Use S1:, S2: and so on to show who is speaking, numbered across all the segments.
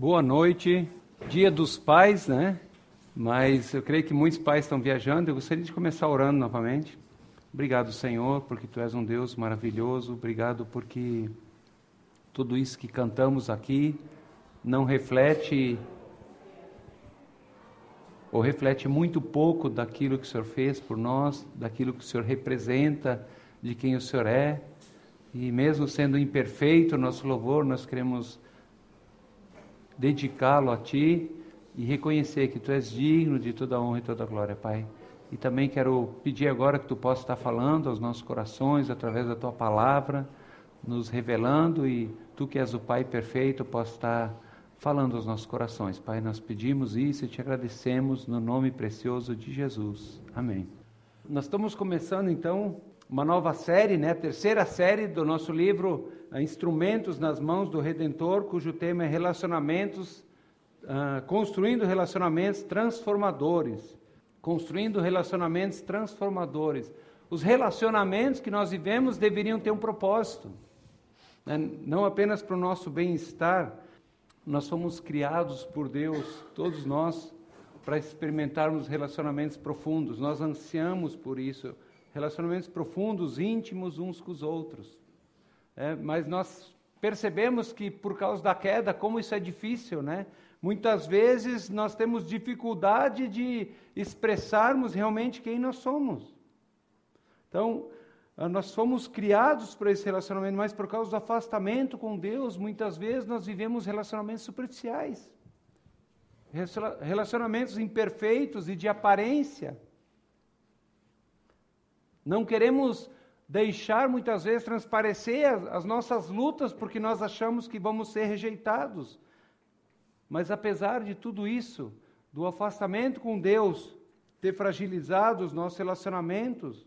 S1: Boa noite, dia dos pais, né? Mas eu creio que muitos pais estão viajando. Eu gostaria de começar orando novamente. Obrigado, Senhor, porque Tu és um Deus maravilhoso. Obrigado porque tudo isso que cantamos aqui não reflete ou reflete muito pouco daquilo que o Senhor fez por nós, daquilo que o Senhor representa, de quem o Senhor é. E mesmo sendo imperfeito o nosso louvor, nós queremos dedicá-lo a Ti e reconhecer que Tu és digno de toda honra e toda glória, Pai. E também quero pedir agora que Tu possa estar falando aos nossos corações através da Tua palavra, nos revelando e Tu que és o Pai perfeito possa estar falando aos nossos corações. Pai, nós pedimos isso e te agradecemos no nome precioso de Jesus. Amém. Nós estamos começando então uma nova série, né, terceira série do nosso livro Instrumentos nas Mãos do Redentor, cujo tema é Relacionamentos, uh, construindo relacionamentos transformadores. Construindo relacionamentos transformadores. Os relacionamentos que nós vivemos deveriam ter um propósito, né? não apenas para o nosso bem-estar. Nós fomos criados por Deus, todos nós, para experimentarmos relacionamentos profundos. Nós ansiamos por isso relacionamentos profundos, íntimos uns com os outros. É, mas nós percebemos que por causa da queda, como isso é difícil, né? Muitas vezes nós temos dificuldade de expressarmos realmente quem nós somos. Então, ah, nós fomos criados para esse relacionamento, mas por causa do afastamento com Deus, muitas vezes nós vivemos relacionamentos superficiais. Relacionamentos imperfeitos e de aparência. Não queremos deixar muitas vezes transparecer as, as, nossas lutas porque nós achamos que vamos ser rejeitados. Mas apesar de tudo isso, do afastamento com Deus ter fragilizado os nossos relacionamentos,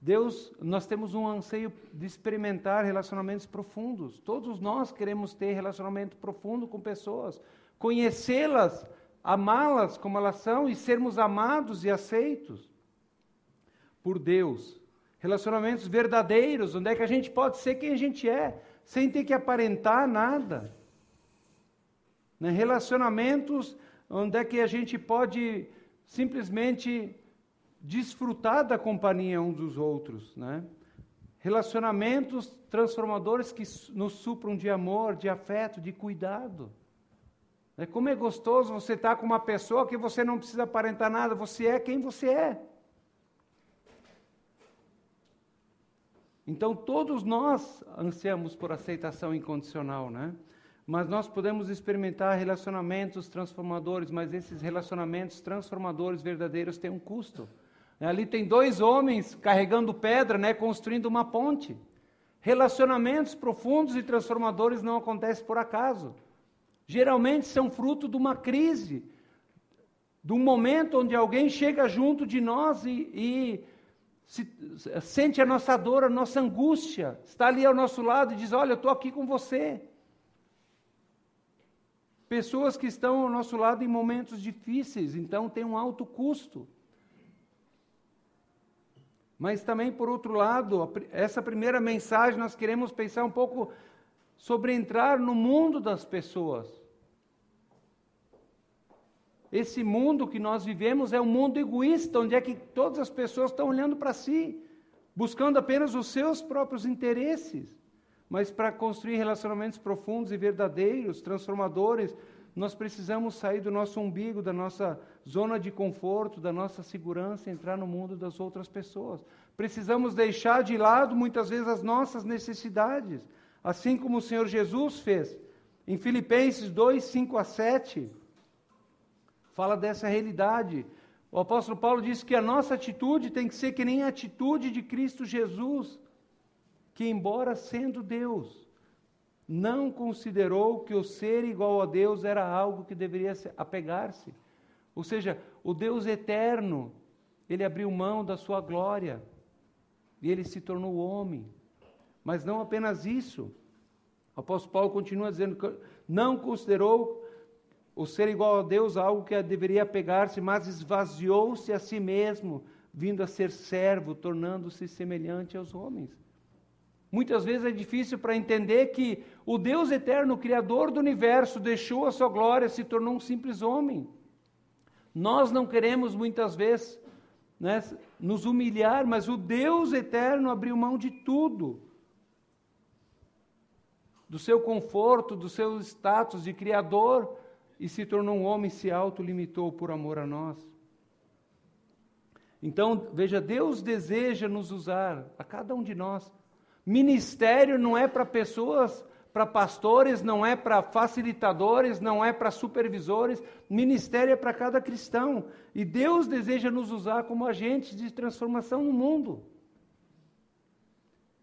S1: Deus, nós temos um anseio de experimentar relacionamentos profundos. Todos nós queremos ter relacionamento profundo com pessoas, conhecê-las, amá-las como elas são e sermos amados e aceitos por Deus. Relacionamentos verdadeiros, onde é que a gente pode ser quem a gente é, sem ter que aparentar nada. Né? Relacionamentos onde é que a gente pode simplesmente desfrutar da companhia uns dos outros, né? Relacionamentos transformadores que nos supram de amor, de afeto, de cuidado. É como é gostoso você estar com uma pessoa que você não precisa aparentar nada, você é quem você é. Então todos nós ansiamos por aceitação incondicional, né? Mas nós podemos experimentar relacionamentos transformadores, mas esses relacionamentos transformadores verdadeiros têm um custo. Ali tem dois homens carregando pedra, né, construindo uma ponte. Relacionamentos profundos e transformadores não acontecem por acaso. Geralmente são fruto de uma crise, de um momento onde alguém chega junto de nós e, e se, sente a nossa dor, a nossa angústia, está ali ao nosso lado e diz: Olha, eu estou aqui com você. Pessoas que estão ao nosso lado em momentos difíceis, então tem um alto custo. Mas também, por outro lado, essa primeira mensagem nós queremos pensar um pouco sobre entrar no mundo das pessoas. Esse mundo que nós vivemos é um mundo egoísta, onde é que todas as pessoas estão olhando para si, buscando apenas os seus próprios interesses. Mas para construir relacionamentos profundos e verdadeiros, transformadores, nós precisamos sair do nosso umbigo, da nossa zona de conforto, da nossa segurança, entrar no mundo das outras pessoas. Precisamos deixar de lado muitas vezes as nossas necessidades, assim como o Senhor Jesus fez. Em Filipenses 2, 5 a 7, fala dessa realidade. O apóstolo Paulo diz que a nossa atitude tem que ser que nem a atitude de Cristo Jesus, que, embora sendo Deus, não considerou que o ser igual a Deus era algo que deveria apegar-se. Ou seja, o Deus eterno, ele abriu mão da sua glória e ele se tornou homem. Mas não apenas isso. O apóstolo Paulo continua dizendo que não considerou o ser igual a Deus algo que deveria pegar-se, mas esvaziou-se a si mesmo, vindo a ser servo, tornando-se semelhante aos homens. Muitas vezes é difícil para entender que o Deus eterno, Criador do universo, deixou a sua glória, se tornou um simples homem. Nós não queremos muitas vezes né, nos humilhar, mas o Deus eterno abriu mão de tudo do seu conforto, do seu status de Criador e se tornou um homem, se autolimitou por amor a nós. Então, veja, Deus deseja nos usar, a cada um de nós. Ministério não é para pessoas, para pastores, não é para facilitadores, não é para supervisores. Ministério é para cada cristão. E Deus deseja nos usar como agentes de transformação no mundo.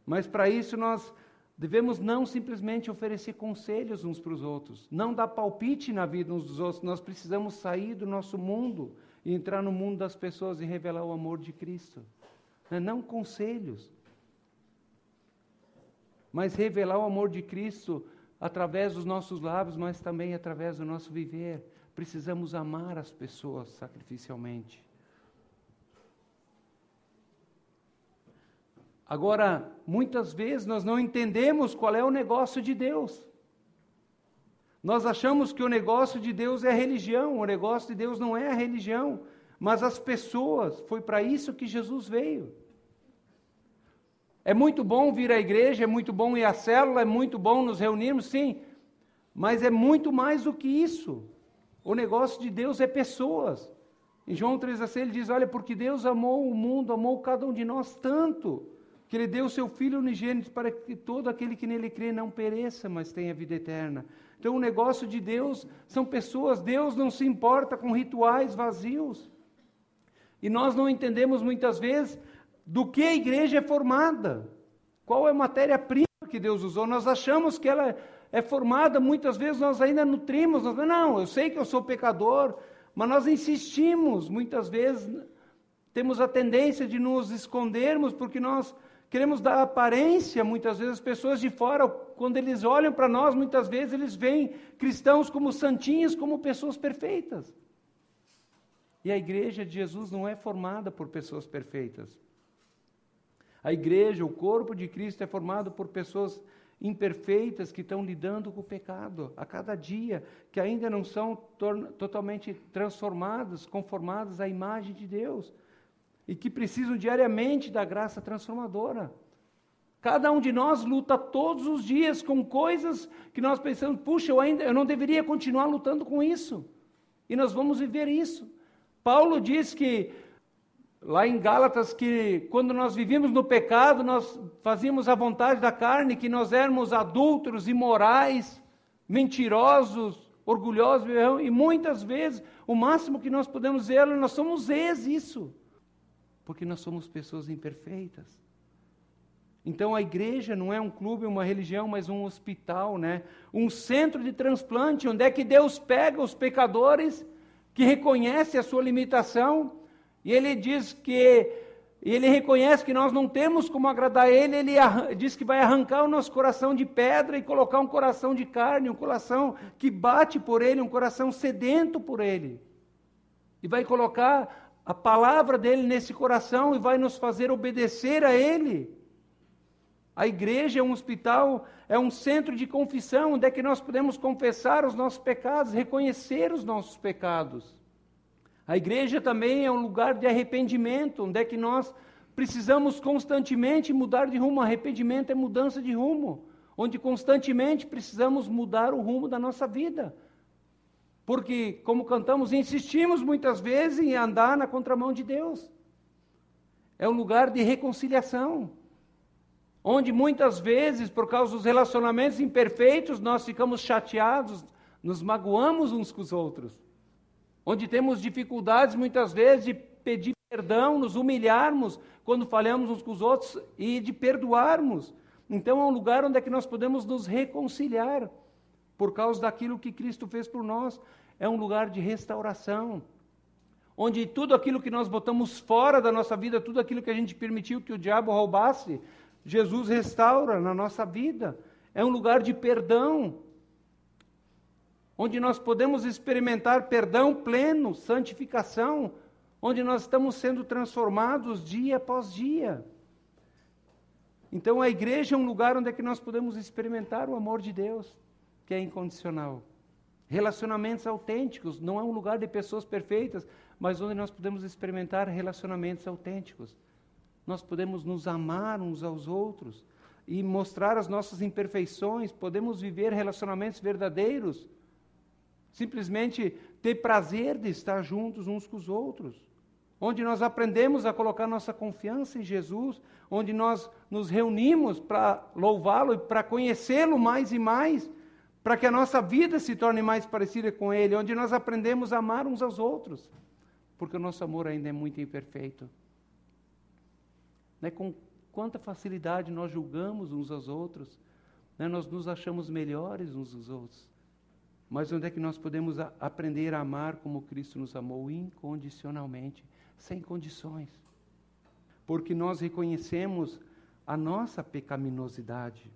S1: Mas para isso nós devemos não simplesmente oferecer conselhos uns para os outros, não dar palpite na vida uns dos outros. Nós precisamos sair do nosso mundo e entrar no mundo das pessoas e revelar o amor de Cristo. Né? Não conselhos, mas revelar o amor de Cristo através dos nossos lábios, mas também através do nosso viver. Precisamos amar as pessoas sacrificialmente. Agora, muitas vezes nós não entendemos qual é o negócio de Deus. Nós achamos que o negócio de Deus é a religião, o negócio de Deus não é a religião, mas as pessoas, foi para isso que Jesus veio. É muito bom vir à igreja, é muito bom ir à célula, é muito bom nos reunirmos, sim, mas é muito mais do que isso. O negócio de Deus é pessoas. Em João 3,6 ele diz: Olha, porque Deus amou o mundo, amou cada um de nós tanto, que Ele deu o seu Filho unigênito para que todo aquele que nele crê não pereça, mas tenha vida eterna. Então, o negócio de Deus são pessoas, Deus não se importa com rituais vazios. E nós não entendemos muitas vezes do que a igreja é formada. Qual é a matéria-prima que Deus usou? Nós achamos que ela é formada, muitas vezes nós ainda nutrimos, nós, não, eu sei que eu sou pecador, mas nós insistimos, muitas vezes temos a tendência de nos escondermos porque nós queremos dar aparência, muitas vezes, as pessoas de fora, quando eles olham para nós, muitas vezes eles veem cristãos como santinhos, como pessoas perfeitas. E a igreja de Jesus não é formada por pessoas perfeitas. A igreja, o corpo de Cristo é formado por pessoas imperfeitas que estão lidando com o pecado a cada dia, que ainda não são totalmente transformadas, conformadas à imagem de Deus e que precisam diariamente da graça transformadora. Cada um de nós luta todos os dias com coisas que nós pensamos, puxa, eu ainda eu não deveria continuar lutando com isso. E nós vamos viver isso. Paulo diz que lá em Gálatas que quando nós vivíamos no pecado, nós fazíamos a vontade da carne, que nós éramos adúlteros, imorais, mentirosos, orgulhosos, e muitas vezes o máximo que nós podemos dizer, nós somos ex isso porque nós somos pessoas imperfeitas. Então a igreja não é um clube, uma religião, mas um hospital, né? Um centro de transplante, onde é que Deus pega os pecadores que reconhecem a sua limitação e ele diz que ele reconhece que nós não temos como agradar ele, ele diz que vai arrancar o nosso coração de pedra e colocar um coração de carne, um coração que bate por ele, um coração sedento por ele. E vai colocar a palavra dele nesse coração e vai nos fazer obedecer a ele. A igreja é um hospital, é um centro de confissão, onde é que nós podemos confessar os nossos pecados, reconhecer os nossos pecados. A igreja também é um lugar de arrependimento, onde é que nós precisamos constantemente mudar de rumo. Arrependimento é mudança de rumo, onde constantemente precisamos mudar o rumo da nossa vida. Porque, como cantamos, insistimos muitas vezes em andar na contramão de Deus. É um lugar de reconciliação. Onde muitas vezes, por causa dos relacionamentos imperfeitos, nós ficamos chateados, nos magoamos uns com os outros. Onde temos dificuldades muitas vezes de pedir perdão, nos humilharmos quando falhamos uns com os outros e de perdoarmos. Então é um lugar onde é que nós podemos nos reconciliar por causa daquilo que Cristo fez por nós. É um lugar de restauração, onde tudo aquilo que nós botamos fora da nossa vida, tudo aquilo que a gente permitiu que o diabo roubasse, Jesus restaura na nossa vida. É um lugar de perdão, onde nós podemos experimentar perdão pleno, santificação, onde nós estamos sendo transformados dia após dia. Então a igreja é um lugar onde é que nós podemos experimentar o amor de Deus, que é incondicional. Relacionamentos autênticos, não é um lugar de pessoas perfeitas, mas onde nós podemos experimentar relacionamentos autênticos. Nós podemos nos amar uns aos outros e mostrar as nossas imperfeições, podemos viver relacionamentos verdadeiros, simplesmente ter prazer de estar juntos uns com os outros, onde nós aprendemos a colocar nossa confiança em Jesus, onde nós nos reunimos para louvá-lo e para conhecê-lo mais e mais, para que a nossa vida se torne mais parecida com Ele, onde nós aprendemos a amar uns aos outros, porque o nosso amor ainda é muito imperfeito. Né? Com quanta facilidade nós julgamos uns aos outros, né? nós nos achamos melhores uns aos outros. Mas onde é que nós podemos a aprender a amar como Cristo nos amou incondicionalmente, sem condições? Porque nós reconhecemos a nossa pecaminosidade.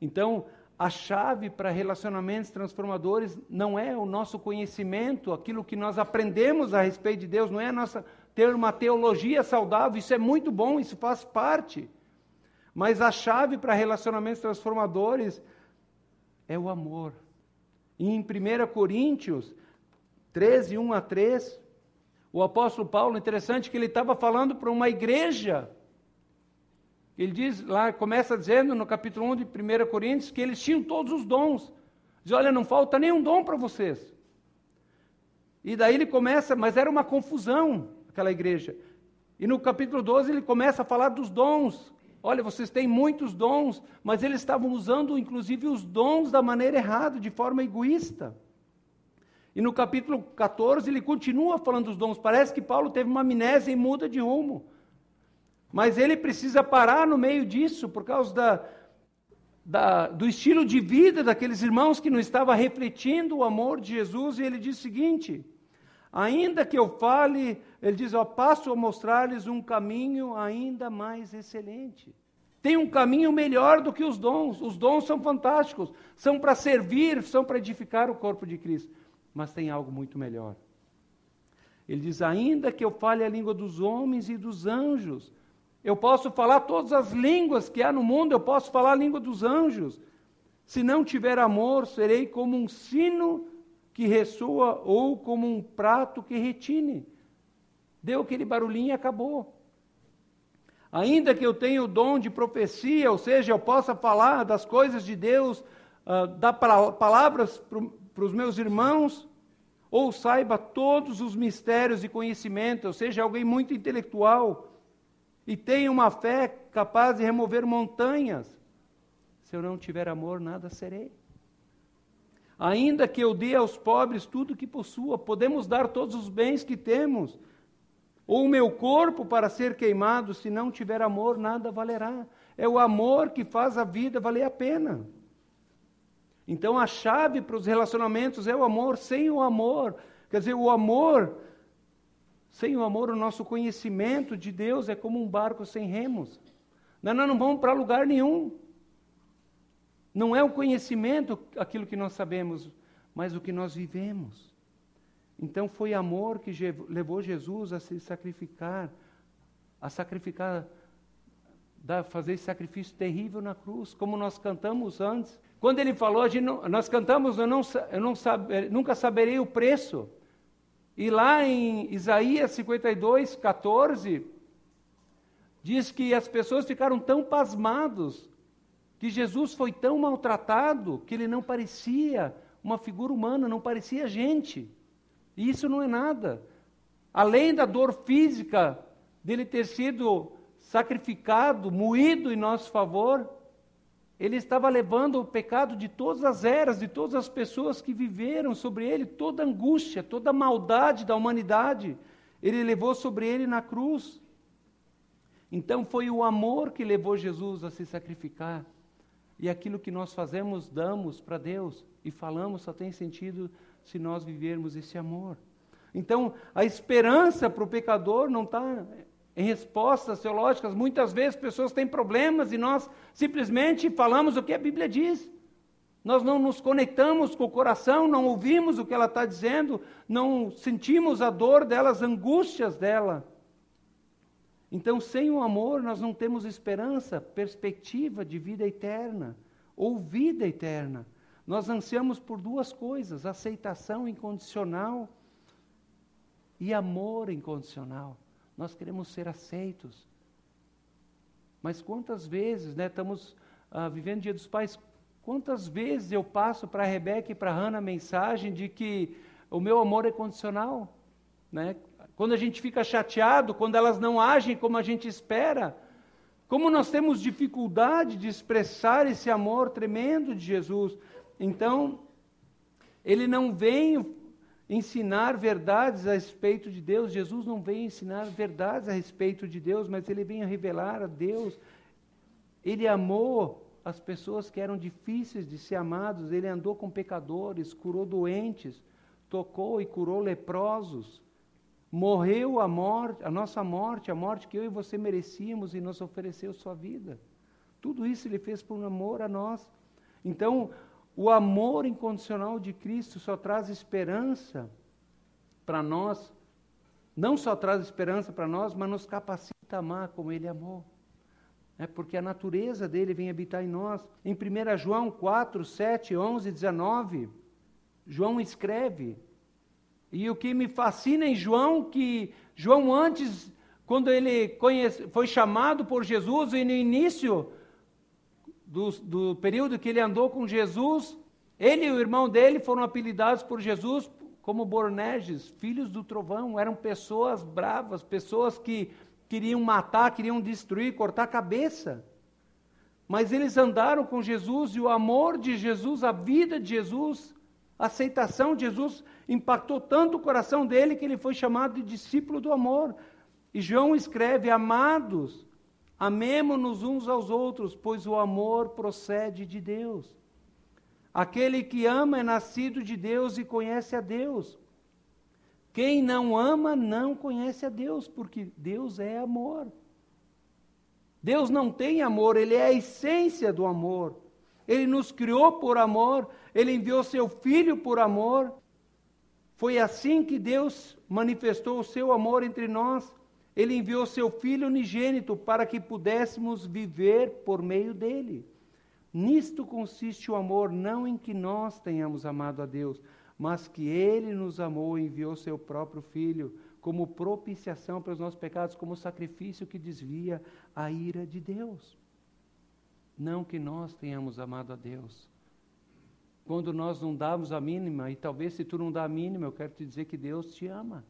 S1: Então, a chave para relacionamentos transformadores não é o nosso conhecimento, aquilo que nós aprendemos a respeito de Deus, não é nossa ter uma teologia saudável, isso é muito bom, isso faz parte. Mas a chave para relacionamentos transformadores é o amor. E em 1 Coríntios 13, 1 a 3, o apóstolo Paulo, interessante que ele estava falando para uma igreja. Ele diz lá, começa dizendo no capítulo 1 de 1 Coríntios que eles tinham todos os dons. Diz: Olha, não falta nenhum dom para vocês. E daí ele começa, mas era uma confusão aquela igreja. E no capítulo 12 ele começa a falar dos dons. Olha, vocês têm muitos dons, mas eles estavam usando inclusive os dons da maneira errada, de forma egoísta. E no capítulo 14 ele continua falando dos dons. Parece que Paulo teve uma amnésia e muda de rumo. Mas ele precisa parar no meio disso, por causa da, da, do estilo de vida daqueles irmãos que não estava refletindo o amor de Jesus. E ele diz o seguinte: Ainda que eu fale, ele diz, ó, passo a mostrar-lhes um caminho ainda mais excelente. Tem um caminho melhor do que os dons. Os dons são fantásticos, são para servir, são para edificar o corpo de Cristo. Mas tem algo muito melhor. Ele diz: ainda que eu fale a língua dos homens e dos anjos, eu posso falar todas as línguas que há no mundo, eu posso falar a língua dos anjos. Se não tiver amor, serei como um sino que ressoa ou como um prato que retine. Deu aquele barulhinho e acabou. Ainda que eu tenha o dom de profecia, ou seja, eu possa falar das coisas de Deus, uh, dar palavras para os meus irmãos, ou saiba todos os mistérios e conhecimento, ou seja, alguém muito intelectual, e tenha uma fé capaz de remover montanhas. Se eu não tiver amor, nada serei. Ainda que eu dê aos pobres tudo que possua, podemos dar todos os bens que temos, ou o meu corpo para ser queimado, se não tiver amor, nada valerá. É o amor que faz a vida valer a pena. Então a chave para os relacionamentos é o amor. Sem o amor, quer dizer, o amor, sem o amor, o nosso conhecimento de Deus é como um barco sem remos. Nós não vamos para lugar nenhum. Não é o conhecimento aquilo que nós sabemos, mas o que nós vivemos. Então foi amor que levou Jesus a se sacrificar, a sacrificar, a fazer esse sacrifício terrível na cruz, como nós cantamos antes. Quando ele falou, não, nós cantamos, eu, não, eu não nunca saberei o preço. E lá em Isaías 52, 14, diz que as pessoas ficaram tão pasmados que Jesus foi tão maltratado que ele não parecia uma figura humana, não parecia gente. E isso não é nada. Além da dor física dele ter sido sacrificado, moído em nosso favor, ele estava levando o pecado de todas as eras, de todas as pessoas que viveram sobre ele, toda angústia, toda maldade da humanidade, ele levou sobre ele na cruz. Então foi o amor que levou Jesus a se sacrificar. E aquilo que nós fazemos, damos para Deus e falamos só tem sentido se nós vivermos esse amor. Então, a esperança para o pecador não está em respostas teológicas. Muitas vezes pessoas têm problemas e nós simplesmente falamos o que a Bíblia diz. Nós não nos conectamos com o coração, não ouvimos o que ela está dizendo, não sentimos a dor dela, as angústias dela. Então, sem o amor, nós não temos esperança, perspectiva de vida eterna ou vida eterna. Nós ansiamos por duas coisas: aceitação incondicional e amor incondicional. Nós queremos ser aceitos. Mas quantas vezes, né, estamos ah, vivendo o Dia dos Pais, quantas vezes eu passo para a Rebeca e para a Hannah a mensagem de que o meu amor é condicional? Né? Quando a gente fica chateado, quando elas não agem como a gente espera, como nós temos dificuldade de expressar esse amor tremendo de Jesus. Então, ele não vem ensinar verdades a respeito de Deus. Jesus não vem ensinar verdades a respeito de Deus, mas ele vem revelar a Deus. Ele amou as pessoas que eram difíceis de ser amados, ele andou com pecadores, curou doentes, tocou e curou leprosos. Morreu a morte, a nossa morte, a morte que eu e você merecíamos e nos ofereceu sua vida. Tudo isso ele fez por amor a nós. Então, o amor incondicional de Cristo só traz esperança para nós, não só traz esperança para nós, mas nos capacita a amar como Ele amou. É porque a natureza dele vem habitar em nós. Em 1 João 4, 7, 11 19, João escreve. E o que me fascina em João, que João antes, quando ele conhece, foi chamado por Jesus, e no início do, do período que ele andou com Jesus, ele e o irmão dele foram apelidados por Jesus como Borneges, filhos do trovão. Eram pessoas bravas, pessoas que queriam matar, queriam destruir, cortar a cabeça. Mas eles andaram com Jesus e o amor de Jesus, a vida de Jesus, a aceitação de Jesus impactou tanto o coração dele que ele foi chamado de discípulo do amor. E João escreve: Amados, Amemo-nos uns aos outros, pois o amor procede de Deus. Aquele que ama é nascido de Deus e conhece a Deus. Quem não ama não conhece a Deus, porque Deus é amor. Deus não tem amor, ele é a essência do amor. Ele nos criou por amor, ele enviou seu filho por amor. Foi assim que Deus manifestou o seu amor entre nós. Ele enviou seu Filho unigênito para que pudéssemos viver por meio dele. Nisto consiste o amor, não em que nós tenhamos amado a Deus, mas que ele nos amou e enviou seu próprio Filho como propiciação pelos nossos pecados, como sacrifício que desvia a ira de Deus. Não que nós tenhamos amado a Deus. Quando nós não damos a mínima, e talvez se tu não dá a mínima, eu quero te dizer que Deus te ama.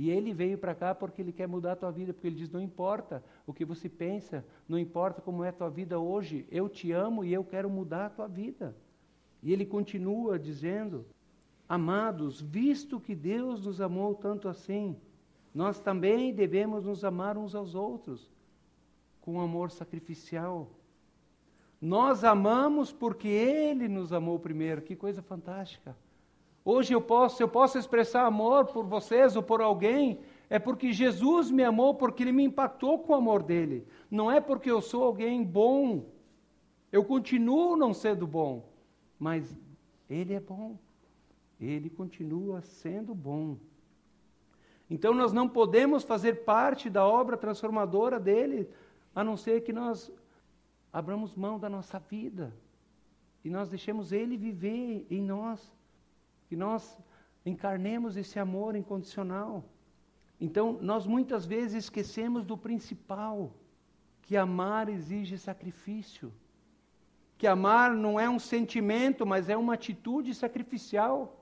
S1: E ele veio para cá porque ele quer mudar a tua vida, porque ele diz: não importa o que você pensa, não importa como é a tua vida hoje, eu te amo e eu quero mudar a tua vida. E ele continua dizendo: Amados, visto que Deus nos amou tanto assim, nós também devemos nos amar uns aos outros, com amor sacrificial. Nós amamos porque Ele nos amou primeiro, que coisa fantástica. Hoje eu posso, eu posso expressar amor por vocês ou por alguém, é porque Jesus me amou, porque ele me impactou com o amor dele. Não é porque eu sou alguém bom. Eu continuo não sendo bom, mas ele é bom. Ele continua sendo bom. Então nós não podemos fazer parte da obra transformadora dele, a não ser que nós abramos mão da nossa vida e nós deixemos ele viver em nós que nós encarnemos esse amor incondicional. Então, nós muitas vezes esquecemos do principal, que amar exige sacrifício. Que amar não é um sentimento, mas é uma atitude sacrificial.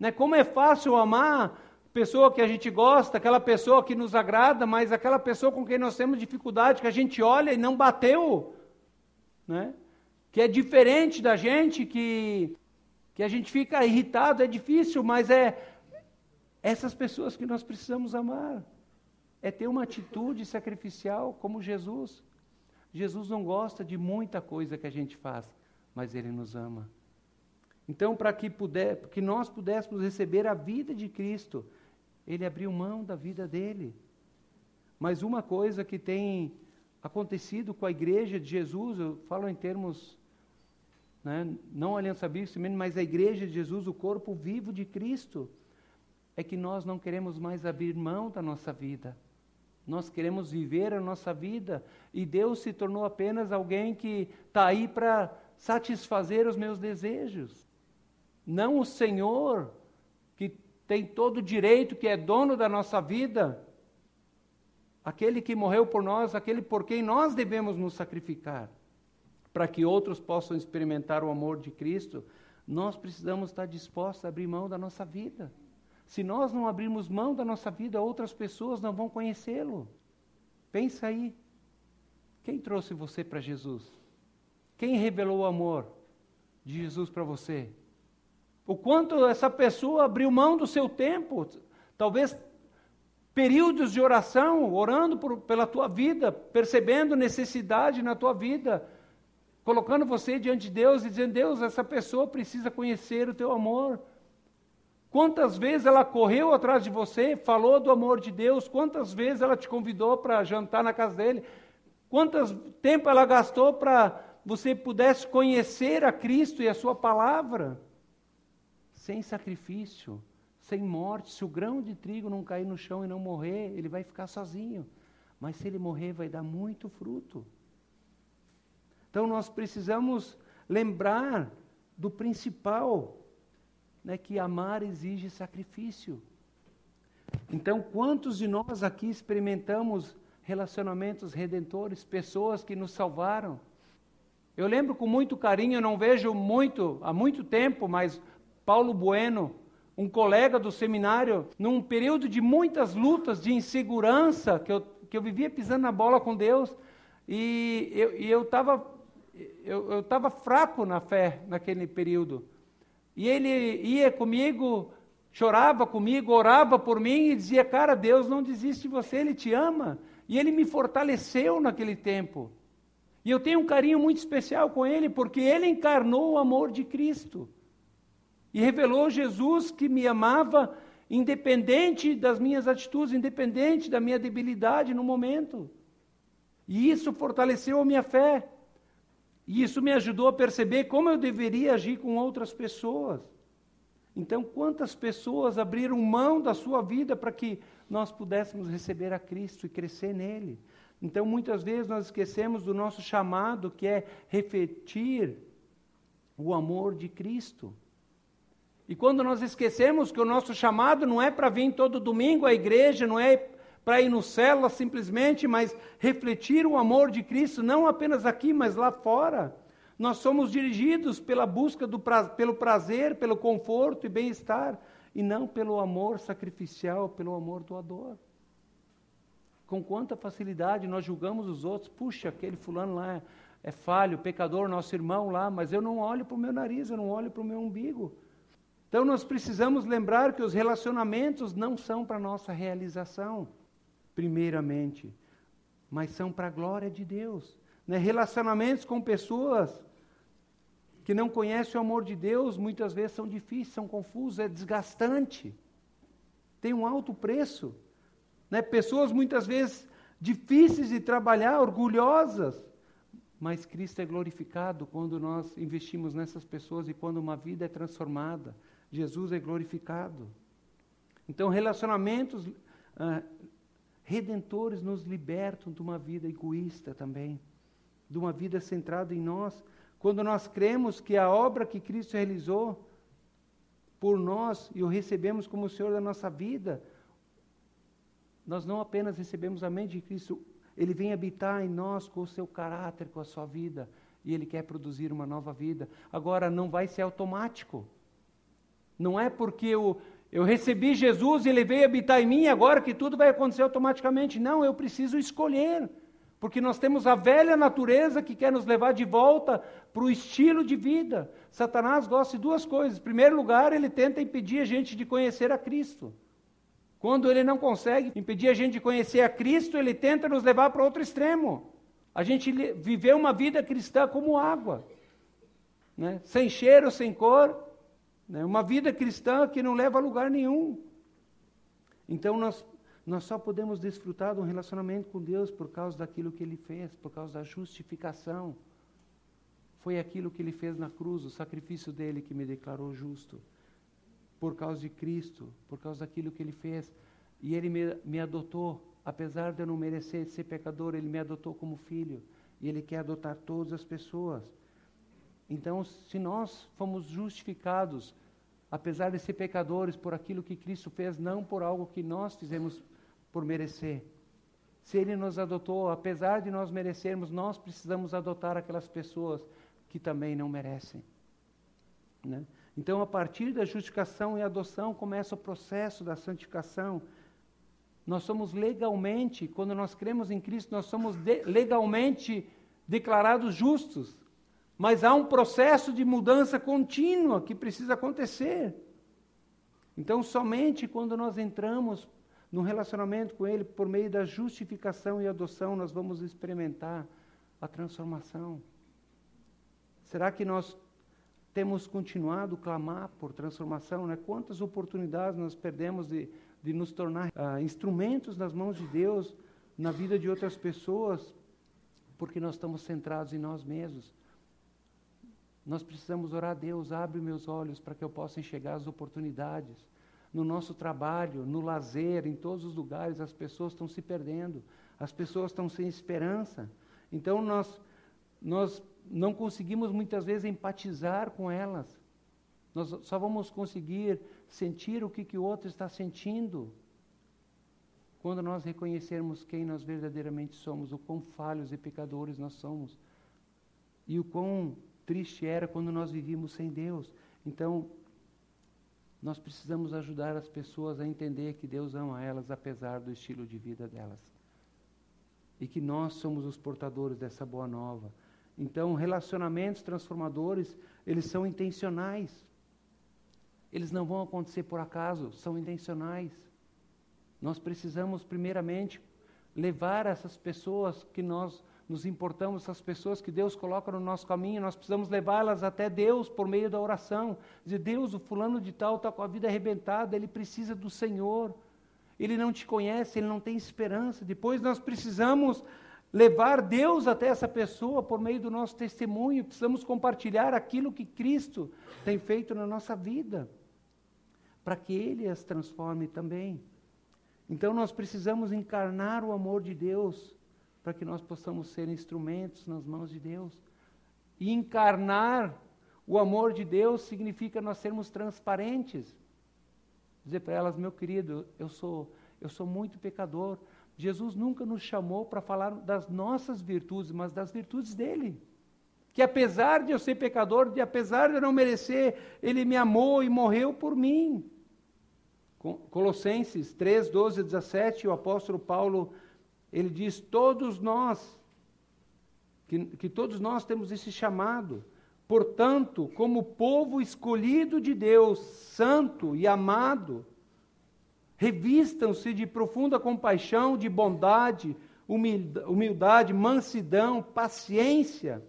S1: Né? Como é fácil amar pessoa que a gente gosta, aquela pessoa que nos agrada, mas aquela pessoa com quem nós temos dificuldade, que a gente olha e não bateu, né? que é diferente da gente, que que a gente fica irritado, é difícil, mas é essas pessoas que nós precisamos amar. É ter uma atitude sacrificial como Jesus. Jesus não gosta de muita coisa que a gente faz, mas ele nos ama. Então, para que, puder, que nós pudéssemos receber a vida de Cristo, ele abriu mão da vida dele. Mas uma coisa que tem acontecido com a igreja de Jesus, eu falo em termos né? não a aliança bíblica, mas a igreja de Jesus, o corpo vivo de Cristo, é que nós não queremos mais abrir mão da nossa vida. Nós queremos viver a nossa vida e Deus se tornou apenas alguém que está aí para satisfazer os meus desejos. Não o Senhor, que tem todo o direito, que é dono da nossa vida, aquele que morreu por nós, aquele por quem nós devemos nos sacrificar, para que outros possam experimentar o amor de Cristo, nós precisamos estar dispostos a abrir mão da nossa vida. Se nós não abrirmos mão da nossa vida, outras pessoas não vão conhecê-lo. Pensa aí. Quem trouxe você para Jesus? Quem revelou o amor de Jesus para você? O quanto essa pessoa abriu mão do seu tempo, talvez períodos de oração, orando por, pela tua vida, percebendo necessidade na tua vida, colocando você diante de Deus e dizendo: Deus, essa pessoa precisa conhecer o teu amor. Quantas vezes ela correu atrás de você, falou do amor de Deus, quantas vezes ela te convidou para jantar na casa dele, quanto tempo ela gastou para você pudesse conhecer a Cristo e a sua palavra, sem sacrifício, sem morte. Se o grão de trigo não cair no chão e não morrer, ele vai ficar sozinho. Mas se ele morrer, vai dar muito fruto. Então nós precisamos lembrar do principal né, que amar exige sacrifício. Então, quantos de nós aqui experimentamos relacionamentos redentores, pessoas que nos salvaram? Eu lembro com muito carinho, eu não vejo muito, há muito tempo, mas Paulo Bueno, um colega do seminário, num período de muitas lutas, de insegurança, que eu, que eu vivia pisando na bola com Deus, e eu estava eu, eu tava fraco na fé naquele período. E ele ia comigo, chorava comigo, orava por mim e dizia: Cara, Deus não desiste de você, Ele te ama. E ele me fortaleceu naquele tempo. E eu tenho um carinho muito especial com ele, porque ele encarnou o amor de Cristo. E revelou Jesus que me amava, independente das minhas atitudes, independente da minha debilidade no momento. E isso fortaleceu a minha fé. E isso me ajudou a perceber como eu deveria agir com outras pessoas. Então, quantas pessoas abriram mão da sua vida para que nós pudéssemos receber a Cristo e crescer nele? Então, muitas vezes nós esquecemos do nosso chamado, que é refletir o amor de Cristo. E quando nós esquecemos que o nosso chamado não é para vir todo domingo à igreja, não é para ir no célula simplesmente, mas refletir o amor de Cristo, não apenas aqui, mas lá fora. Nós somos dirigidos pela busca do pra, pelo prazer, pelo conforto e bem-estar, e não pelo amor sacrificial, pelo amor doador. Com quanta facilidade nós julgamos os outros, puxa, aquele fulano lá é, é falho, pecador, nosso irmão lá, mas eu não olho para o meu nariz, eu não olho para o meu umbigo. Então nós precisamos lembrar que os relacionamentos não são para nossa realização primeiramente, mas são para a glória de Deus. Né? Relacionamentos com pessoas que não conhecem o amor de Deus muitas vezes são difíceis, são confusos, é desgastante, tem um alto preço. Né? Pessoas muitas vezes difíceis de trabalhar, orgulhosas, mas Cristo é glorificado quando nós investimos nessas pessoas e quando uma vida é transformada. Jesus é glorificado. Então, relacionamentos ah, redentores nos libertam de uma vida egoísta também, de uma vida centrada em nós. Quando nós cremos que a obra que Cristo realizou por nós e o recebemos como o Senhor da nossa vida, nós não apenas recebemos a mente de Cristo, ele vem habitar em nós com o seu caráter, com a sua vida, e ele quer produzir uma nova vida. Agora, não vai ser automático. Não é porque eu, eu recebi Jesus e ele veio habitar em mim, agora que tudo vai acontecer automaticamente. Não, eu preciso escolher. Porque nós temos a velha natureza que quer nos levar de volta para o estilo de vida. Satanás gosta de duas coisas. Em primeiro lugar, ele tenta impedir a gente de conhecer a Cristo. Quando ele não consegue impedir a gente de conhecer a Cristo, ele tenta nos levar para outro extremo. A gente viver uma vida cristã como água, né? sem cheiro, sem cor, né? Uma vida cristã que não leva a lugar nenhum. Então nós, nós só podemos desfrutar de um relacionamento com Deus por causa daquilo que Ele fez, por causa da justificação. Foi aquilo que Ele fez na cruz, o sacrifício dele que me declarou justo. Por causa de Cristo, por causa daquilo que Ele fez. E Ele me, me adotou apesar de eu não merecer ser pecador, Ele me adotou como filho. E Ele quer adotar todas as pessoas. Então, se nós fomos justificados, apesar de ser pecadores, por aquilo que Cristo fez, não por algo que nós fizemos por merecer. Se Ele nos adotou, apesar de nós merecermos, nós precisamos adotar aquelas pessoas que também não merecem. Né? Então, a partir da justificação e adoção, começa o processo da santificação. Nós somos legalmente, quando nós cremos em Cristo, nós somos de, legalmente declarados justos. Mas há um processo de mudança contínua que precisa acontecer. Então, somente quando nós entramos no relacionamento com Ele, por meio da justificação e adoção, nós vamos experimentar a transformação. Será que nós temos continuado a clamar por transformação? Né? Quantas oportunidades nós perdemos de, de nos tornar uh, instrumentos nas mãos de Deus na vida de outras pessoas, porque nós estamos centrados em nós mesmos? Nós precisamos orar a Deus, abre meus olhos para que eu possa enxergar as oportunidades. No nosso trabalho, no lazer, em todos os lugares, as pessoas estão se perdendo, as pessoas estão sem esperança. Então nós, nós não conseguimos muitas vezes empatizar com elas. Nós só vamos conseguir sentir o que, que o outro está sentindo quando nós reconhecermos quem nós verdadeiramente somos, o quão falhos e pecadores nós somos. E o quão triste era quando nós vivíamos sem Deus. Então, nós precisamos ajudar as pessoas a entender que Deus ama elas apesar do estilo de vida delas. E que nós somos os portadores dessa boa nova. Então, relacionamentos transformadores, eles são intencionais. Eles não vão acontecer por acaso, são intencionais. Nós precisamos, primeiramente, levar essas pessoas que nós nos importamos, essas pessoas que Deus coloca no nosso caminho, nós precisamos levá-las até Deus por meio da oração. Dizer, Deus, o fulano de tal está com a vida arrebentada, ele precisa do Senhor. Ele não te conhece, ele não tem esperança. Depois nós precisamos levar Deus até essa pessoa por meio do nosso testemunho, precisamos compartilhar aquilo que Cristo tem feito na nossa vida, para que Ele as transforme também. Então nós precisamos encarnar o amor de Deus para que nós possamos ser instrumentos nas mãos de Deus. E encarnar o amor de Deus significa nós sermos transparentes. Dizer para elas, meu querido, eu sou, eu sou muito pecador. Jesus nunca nos chamou para falar das nossas virtudes, mas das virtudes dele. Que apesar de eu ser pecador, de apesar de eu não merecer, ele me amou e morreu por mim. Colossenses 3, 12 17, o apóstolo Paulo ele diz: todos nós, que, que todos nós temos esse chamado. Portanto, como povo escolhido de Deus, santo e amado, revistam-se de profunda compaixão, de bondade, humildade, mansidão, paciência,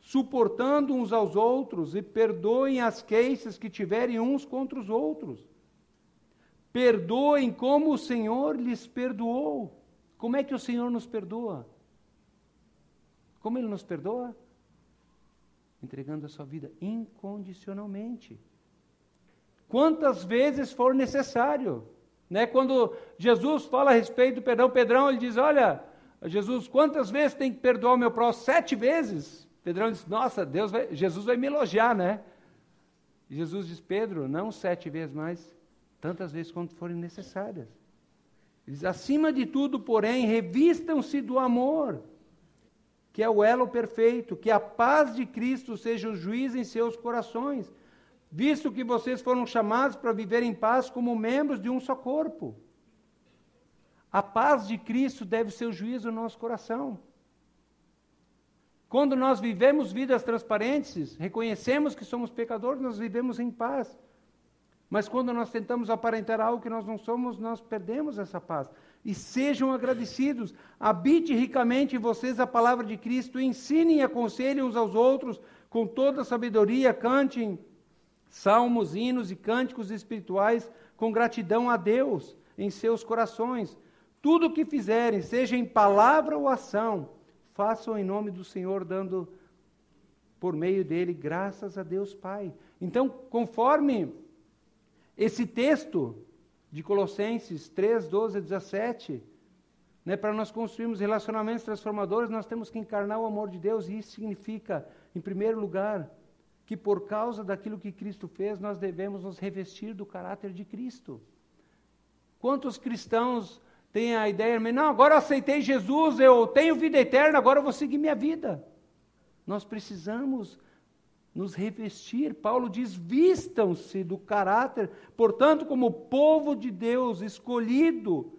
S1: suportando uns aos outros e perdoem as queixas que tiverem uns contra os outros. Perdoem como o Senhor lhes perdoou. Como é que o Senhor nos perdoa? Como Ele nos perdoa? Entregando a sua vida incondicionalmente. Quantas vezes for necessário. Né? Quando Jesus fala a respeito do perdão, Pedrão ele diz: Olha, Jesus, quantas vezes tem que perdoar o meu próximo? Sete vezes. Pedrão diz: Nossa, Deus vai, Jesus vai me elogiar, né? E Jesus diz: Pedro, não sete vezes, mas tantas vezes quanto forem necessárias. Diz, acima de tudo, porém, revistam-se do amor, que é o elo perfeito, que a paz de Cristo seja o juiz em seus corações, visto que vocês foram chamados para viver em paz como membros de um só corpo. A paz de Cristo deve ser o juiz no nosso coração. Quando nós vivemos vidas transparentes, reconhecemos que somos pecadores, nós vivemos em paz. Mas quando nós tentamos aparentar algo que nós não somos, nós perdemos essa paz. E sejam agradecidos. Habite ricamente em vocês a palavra de Cristo. Ensinem e aconselhem uns aos outros com toda sabedoria. Cantem salmos, hinos e cânticos espirituais com gratidão a Deus em seus corações. Tudo o que fizerem, seja em palavra ou ação, façam em nome do Senhor, dando por meio dele graças a Deus Pai. Então, conforme esse texto de Colossenses 3, 12 a 17, Né? Para nós construirmos relacionamentos transformadores, nós temos que encarnar o amor de Deus, e isso significa, em primeiro lugar, que por causa daquilo que Cristo fez, nós devemos nos revestir do caráter de Cristo. Quantos cristãos têm a ideia, não, agora eu aceitei Jesus, eu tenho vida eterna, agora eu vou seguir minha vida. Nós precisamos nos revestir. Paulo diz: vistam-se do caráter, portanto, como povo de Deus, escolhido,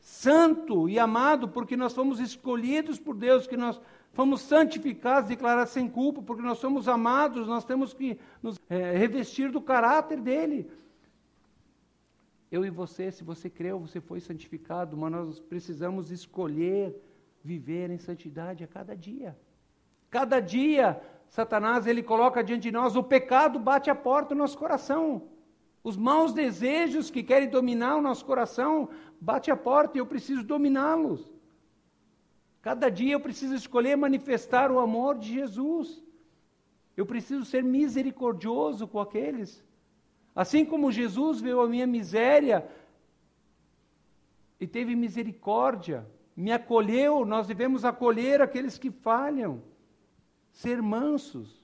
S1: santo e amado, porque nós fomos escolhidos por Deus, que nós fomos santificados, declarados sem culpa, porque nós somos amados, nós temos que nos é, revestir do caráter dele. Eu e você, se você creu, você foi santificado, mas nós precisamos escolher viver em santidade a cada dia. Cada dia, Satanás ele coloca diante de nós o pecado bate a porta do nosso coração. Os maus desejos que querem dominar o nosso coração bate a porta e eu preciso dominá-los. Cada dia eu preciso escolher manifestar o amor de Jesus. Eu preciso ser misericordioso com aqueles. Assim como Jesus viu a minha miséria e teve misericórdia, me acolheu, nós devemos acolher aqueles que falham. Ser mansos.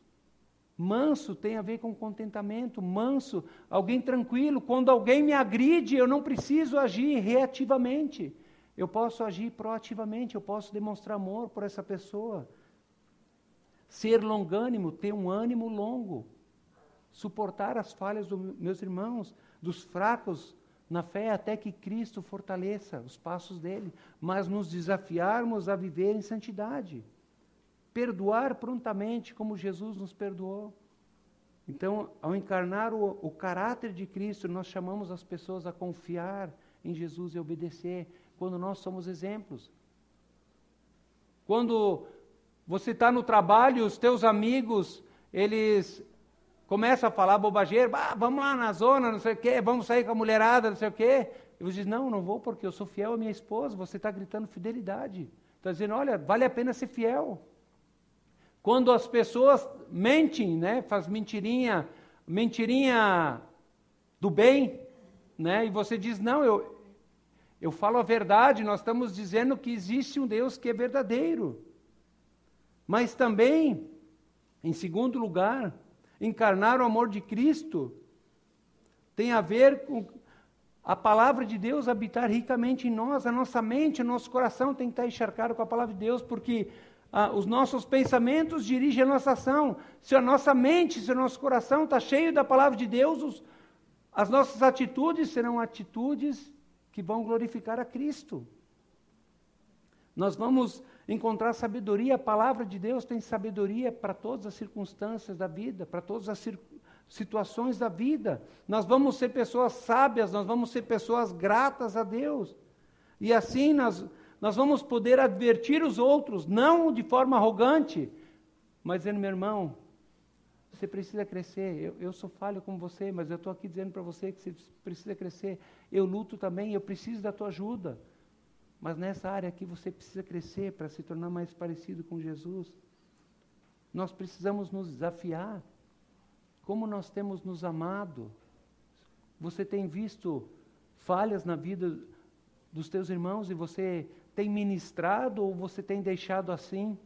S1: Manso tem a ver com contentamento, manso, alguém tranquilo. Quando alguém me agride, eu não preciso agir reativamente. Eu posso agir proativamente, eu posso demonstrar amor por essa pessoa. Ser longânimo, ter um ânimo longo. Suportar as falhas dos meus irmãos, dos fracos na fé, até que Cristo fortaleça os passos dele. Mas nos desafiarmos a viver em santidade perdoar prontamente, como Jesus nos perdoou. Então, ao encarnar o, o, caráter de Cristo, nós chamamos as pessoas a confiar em Jesus e obedecer, quando nós somos exemplos. Quando você está no trabalho, os teus amigos, eles começam a falar bobageiro, ah, vamos lá na zona, não sei o quê, vamos sair com a mulherada, não sei o quê. E você diz, não, não vou porque eu sou fiel à minha esposa, você está gritando fidelidade. Está dizendo, olha, vale a pena ser fiel. Quando as pessoas mentem, né, faz mentirinha, mentirinha do bem, né, e você diz, não, eu, eu falo a verdade, nós estamos dizendo que existe um Deus que é verdadeiro. Mas também, em segundo lugar, encarnar o amor de Cristo tem a ver com a palavra de Deus habitar ricamente em nós, a nossa mente, o nosso coração tem que estar encharcado com a palavra de Deus, porque ah, os nossos pensamentos dirigem a nossa ação. Se a nossa mente, se o nosso coração está cheio da palavra de Deus, os, as nossas atitudes serão atitudes que vão glorificar a Cristo. Nós vamos encontrar sabedoria, a palavra de Deus tem sabedoria para todas as circunstâncias da vida, para todas as situações da vida. Nós vamos ser pessoas sábias, nós vamos ser pessoas gratas a Deus. E assim nós nós vamos poder advertir os outros, não de forma arrogante, mas dizendo, meu irmão, você precisa crescer. Eu, eu sou falho como você, mas eu estou aqui dizendo para você que você precisa crescer. Eu luto também, eu preciso da tua ajuda. Mas nessa área aqui você precisa crescer para se tornar mais parecido com Jesus. Nós precisamos nos desafiar. Como nós temos nos amado. Você tem visto falhas na vida dos teus irmãos e você tem ministrado ou você tem deixado assim?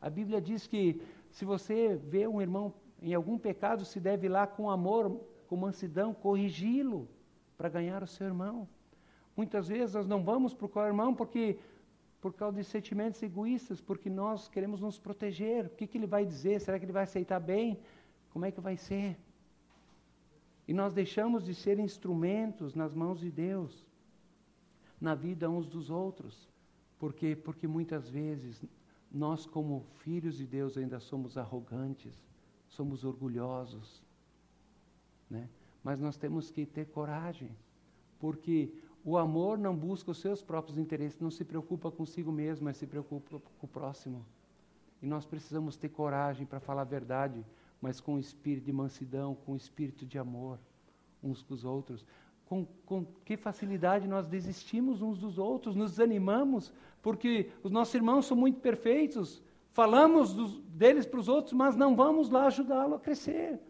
S1: A Bíblia diz que se você vê um irmão em algum pecado, se deve ir lá com amor, com mansidão, corrigi-lo para ganhar o seu irmão. Muitas vezes nós não vamos procurar o irmão porque por causa de sentimentos egoístas, porque nós queremos nos proteger. O que, que ele vai dizer? Será que ele vai aceitar bem? Como é que vai ser? E nós deixamos de ser instrumentos nas mãos de Deus, na vida uns dos outros. Por quê? Porque muitas vezes nós, como filhos de Deus, ainda somos arrogantes, somos orgulhosos. Né? Mas nós temos que ter coragem, porque o amor não busca os seus próprios interesses, não se preocupa consigo mesmo, mas se preocupa com o próximo. E nós precisamos ter coragem para falar a verdade, mas com o espírito de mansidão, com o espírito de amor uns com os outros com, com que facilidade nós desistimos uns dos outros, nos desanimamos, porque os nossos irmãos são muito perfeitos, falamos dos, deles para os outros, mas não vamos lá ajudá-lo a crescer.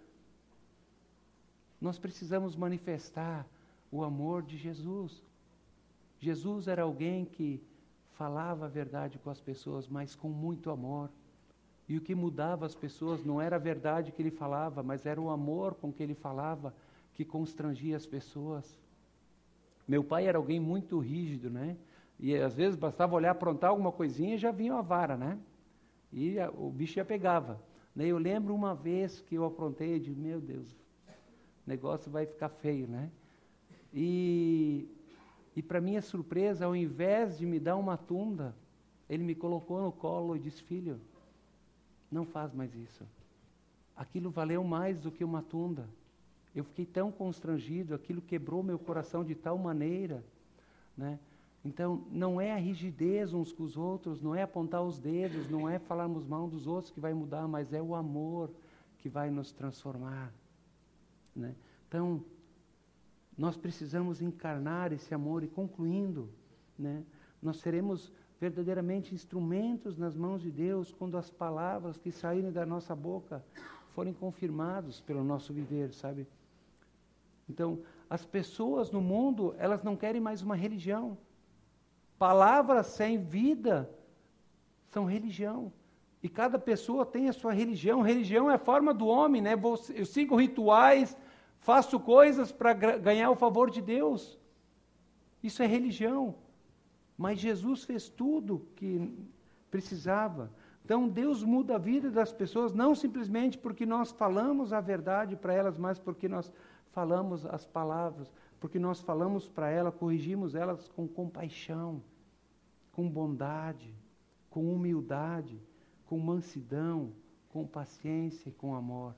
S1: Nós precisamos manifestar o amor de Jesus. Jesus era alguém que falava a verdade com as pessoas, mas com muito amor. E o que mudava as pessoas não era a verdade que ele falava, mas era o amor com que ele falava que constrangia as pessoas. Meu pai era alguém muito rígido, né? E às vezes bastava olhar, aprontar alguma coisinha e já vinha a vara, né? E a, o bicho já pegava. Né? Eu lembro uma vez que eu aprontei, de meu Deus, o negócio vai ficar feio, né? E, e para minha surpresa, ao invés de me dar uma tunda, ele me colocou no colo e disse: Filho, não faz mais isso. Aquilo valeu mais do que uma tunda. Eu fiquei tão constrangido, aquilo quebrou meu coração de tal maneira, né? Então, não é a rigidez uns com os outros, não é apontar os dedos, não é falarmos mal dos outros que vai mudar, mas é o amor que vai nos transformar. Né? Então, nós precisamos encarnar esse amor e concluindo, né? nós seremos verdadeiramente instrumentos nas mãos de Deus quando as palavras que saírem da nossa boca forem confirmadas pelo nosso viver, sabe? Então, as pessoas no mundo, elas não querem mais uma religião. Palavras sem vida são religião. E cada pessoa tem a sua religião. Religião é a forma do homem, né? Eu sigo rituais, faço coisas para ganhar o favor de Deus. Isso é religião. Mas Jesus fez tudo que precisava. Então Deus muda a vida das pessoas não simplesmente porque nós falamos a verdade para elas, mas porque nós falamos as palavras, porque nós falamos para elas, corrigimos elas com compaixão, com bondade, com humildade, com mansidão, com paciência e com amor.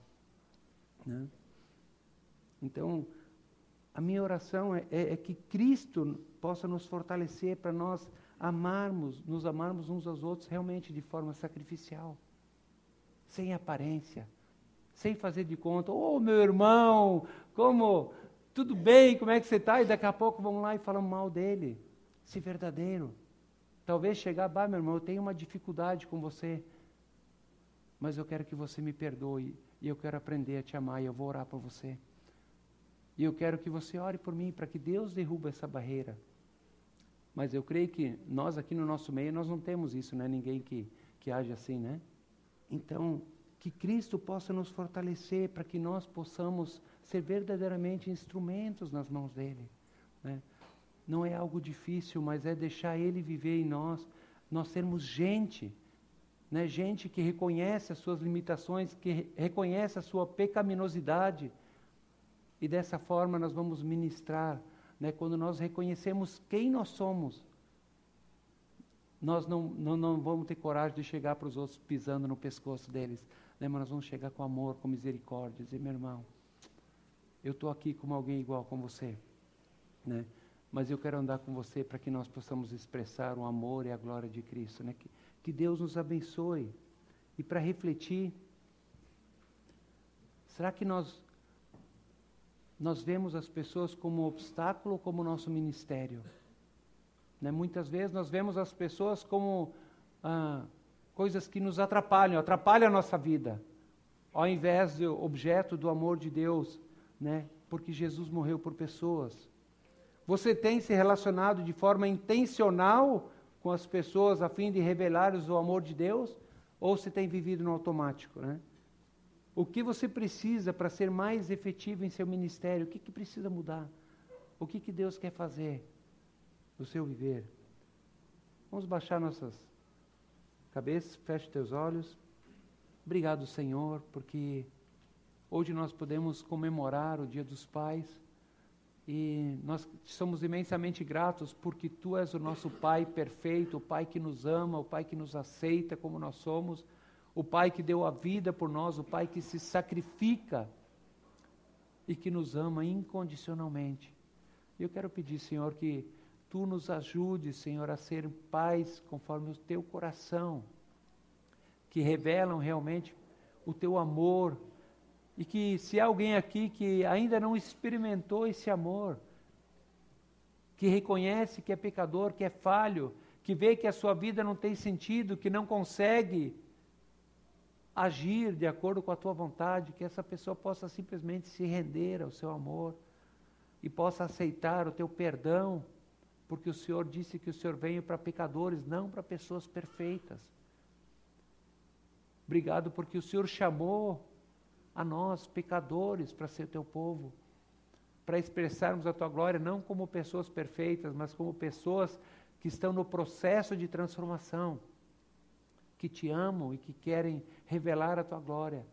S1: Né? Então, a minha oração é, é, é que Cristo possa nos fortalecer para nós amarmos, nos amarmos uns aos outros realmente de forma sacrificial, sem aparência, sem fazer de conta, ô oh, meu irmão, como, tudo bem, como é que você está? E daqui a pouco vamos lá e falamos mal dele. Se verdadeiro. Talvez chegar, bah, meu irmão, eu tenho uma dificuldade com você, mas eu quero que você me perdoe e eu quero aprender a te amar e eu vou orar por você. E eu quero que você ore por mim para que Deus derruba essa barreira. Mas eu creio que nós aqui no nosso meio nós não temos isso, não é ninguém que que age assim, né? Então, que Cristo possa nos fortalecer para que nós possamos ser verdadeiramente instrumentos nas mãos dele. Né? Não é algo difícil, mas é deixar ele viver em nós, nós sermos gente, né? gente que reconhece as suas limitações, que reconhece a sua pecaminosidade, e dessa forma nós vamos ministrar, né? quando nós reconhecemos quem nós somos nós não, não, não vamos ter coragem de chegar para os outros pisando no pescoço deles. Né? Mas nós vamos chegar com amor, com misericórdia, dizer, meu irmão, eu estou aqui como alguém igual com você. Né? Mas eu quero andar com você para que nós possamos expressar o amor e a glória de Cristo. Né? Que, que Deus nos abençoe. E para refletir, será que nós, nós vemos as pessoas como obstáculo ou como nosso ministério? Né? Muitas vezes nós vemos as pessoas como ah, coisas que nos atrapalham, atrapalham a nossa vida, ao invés de objeto do amor de Deus, né? porque Jesus morreu por pessoas. Você tem se relacionado de forma intencional com as pessoas a fim de revelar o amor de Deus? Ou você tem vivido no automático? Né? O que você precisa para ser mais efetivo em seu ministério? O que, que precisa mudar? O que, que Deus quer fazer? do seu viver. Vamos baixar nossas cabeças, feche teus olhos. Obrigado, Senhor, porque hoje nós podemos comemorar o Dia dos Pais e nós somos imensamente gratos porque Tu és o nosso Pai perfeito, o Pai que nos ama, o Pai que nos aceita como nós somos, o Pai que deu a vida por nós, o Pai que se sacrifica e que nos ama incondicionalmente. Eu quero pedir, Senhor, que tu nos ajudes, Senhor, a ser pais conforme o teu coração, que revelam realmente o teu amor, e que se há alguém aqui que ainda não experimentou esse amor, que reconhece que é pecador, que é falho, que vê que a sua vida não tem sentido, que não consegue agir de acordo com a tua vontade, que essa pessoa possa simplesmente se render ao seu amor e possa aceitar o teu perdão porque o Senhor disse que o Senhor veio para pecadores, não para pessoas perfeitas. Obrigado porque o Senhor chamou a nós, pecadores, para ser teu povo, para expressarmos a tua glória não como pessoas perfeitas, mas como pessoas que estão no processo de transformação, que te amam e que querem revelar a tua glória.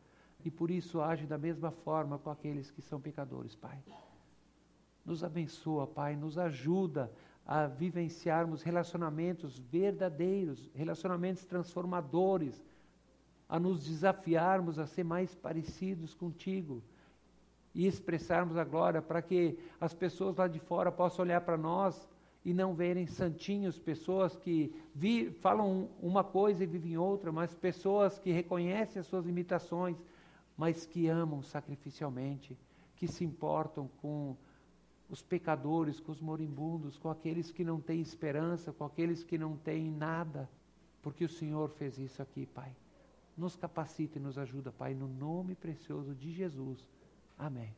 S1: E por isso age da mesma forma com aqueles que são pecadores, Pai. Nos abençoa, Pai, nos ajuda a vivenciarmos relacionamentos verdadeiros, relacionamentos transformadores, a nos desafiarmos a ser mais parecidos contigo e expressarmos a glória para que as pessoas lá de fora possam olhar para nós e não verem santinhos, pessoas que vi, falam uma coisa e vivem outra, mas pessoas que reconhecem as suas limitações, mas que amam sacrificialmente, que se importam com os pecadores, com os moribundos, com aqueles que não têm esperança, com aqueles que não têm nada, porque o Senhor fez isso aqui, Pai. Nos capacita e nos ajuda, Pai, no nome precioso de Jesus. Amém.